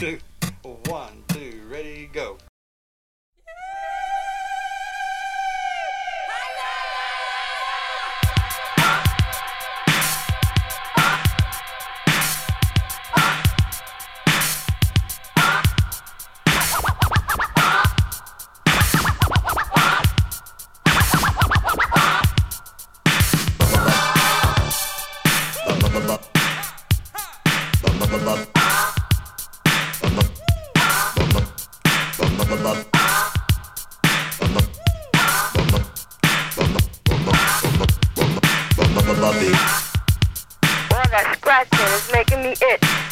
two, one, two, ready, go. That scratching is making me itch.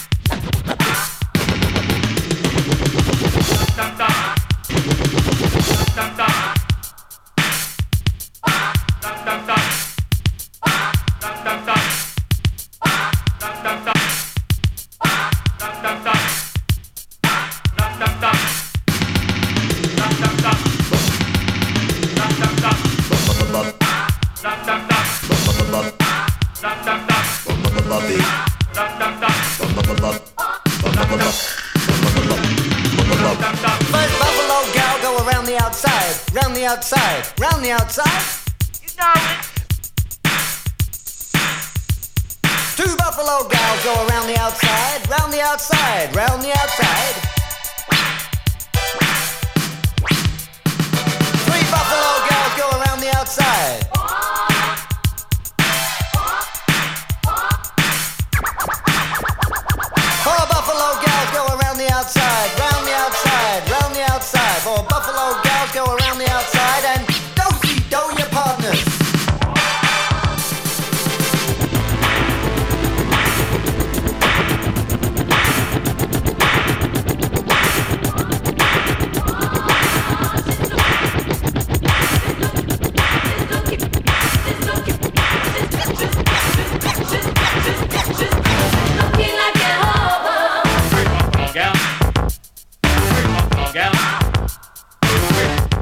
Outside, round the outside, round the outside. You know it. Two buffalo gals go around the outside, round the outside, round the outside. Three buffalo gals go around the outside.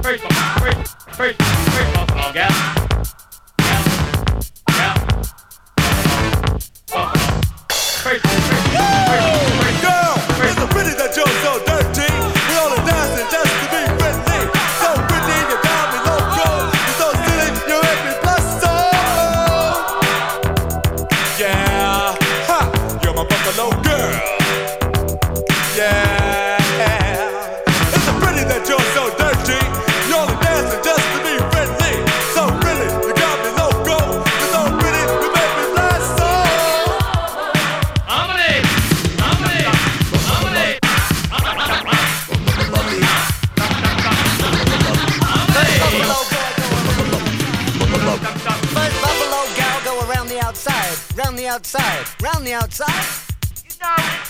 Girl, the outside, round the outside. You know it.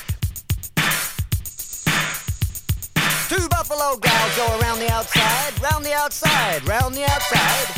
Two buffalo gals go around the outside, round the outside, round the outside.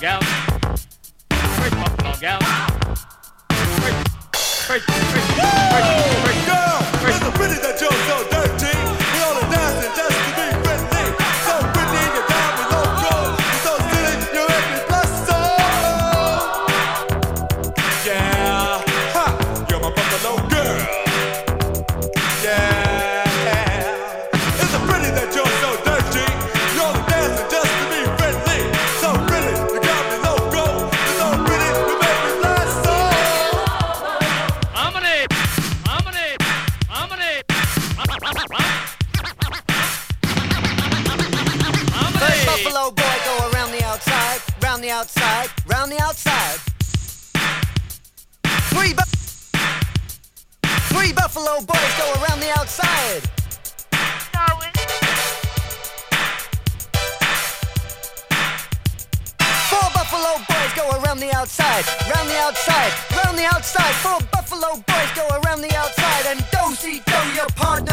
Girl, it's a pity that you're so dirty. We outside, round the outside. Three bu- Three buffalo boys go around the outside. Four buffalo boys go around the outside, round the outside, round the outside. Four Buffalo boys go around the outside and do see do your partners.